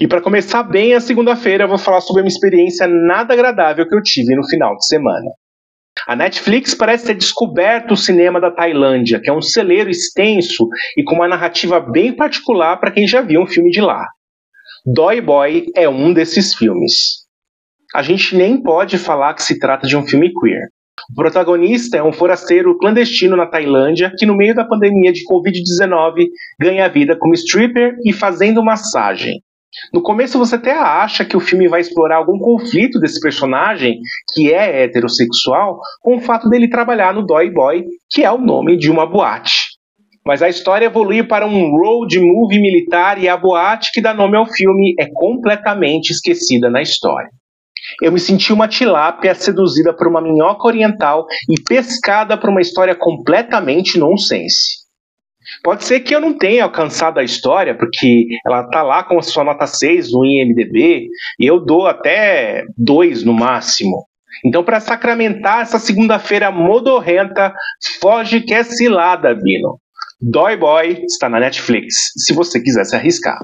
E para começar bem a segunda-feira, eu vou falar sobre uma experiência nada agradável que eu tive no final de semana. A Netflix parece ter descoberto o cinema da Tailândia, que é um celeiro extenso e com uma narrativa bem particular para quem já viu um filme de lá. Doi Boy é um desses filmes. A gente nem pode falar que se trata de um filme queer. O protagonista é um forasteiro clandestino na Tailândia que, no meio da pandemia de Covid-19, ganha vida como stripper e fazendo massagem. No começo você até acha que o filme vai explorar algum conflito desse personagem, que é heterossexual, com o fato dele trabalhar no Doi Boy, que é o nome de uma boate. Mas a história evolui para um road movie militar e a boate que dá nome ao filme é completamente esquecida na história. Eu me senti uma tilápia seduzida por uma minhoca oriental e pescada por uma história completamente nonsense. Pode ser que eu não tenha alcançado a história, porque ela tá lá com a sua nota 6 no IMDB, e eu dou até 2 no máximo. Então, para sacramentar essa segunda-feira modorrenta, foge que é cilada, Bino. Dói Boy está na Netflix, se você quiser se arriscar.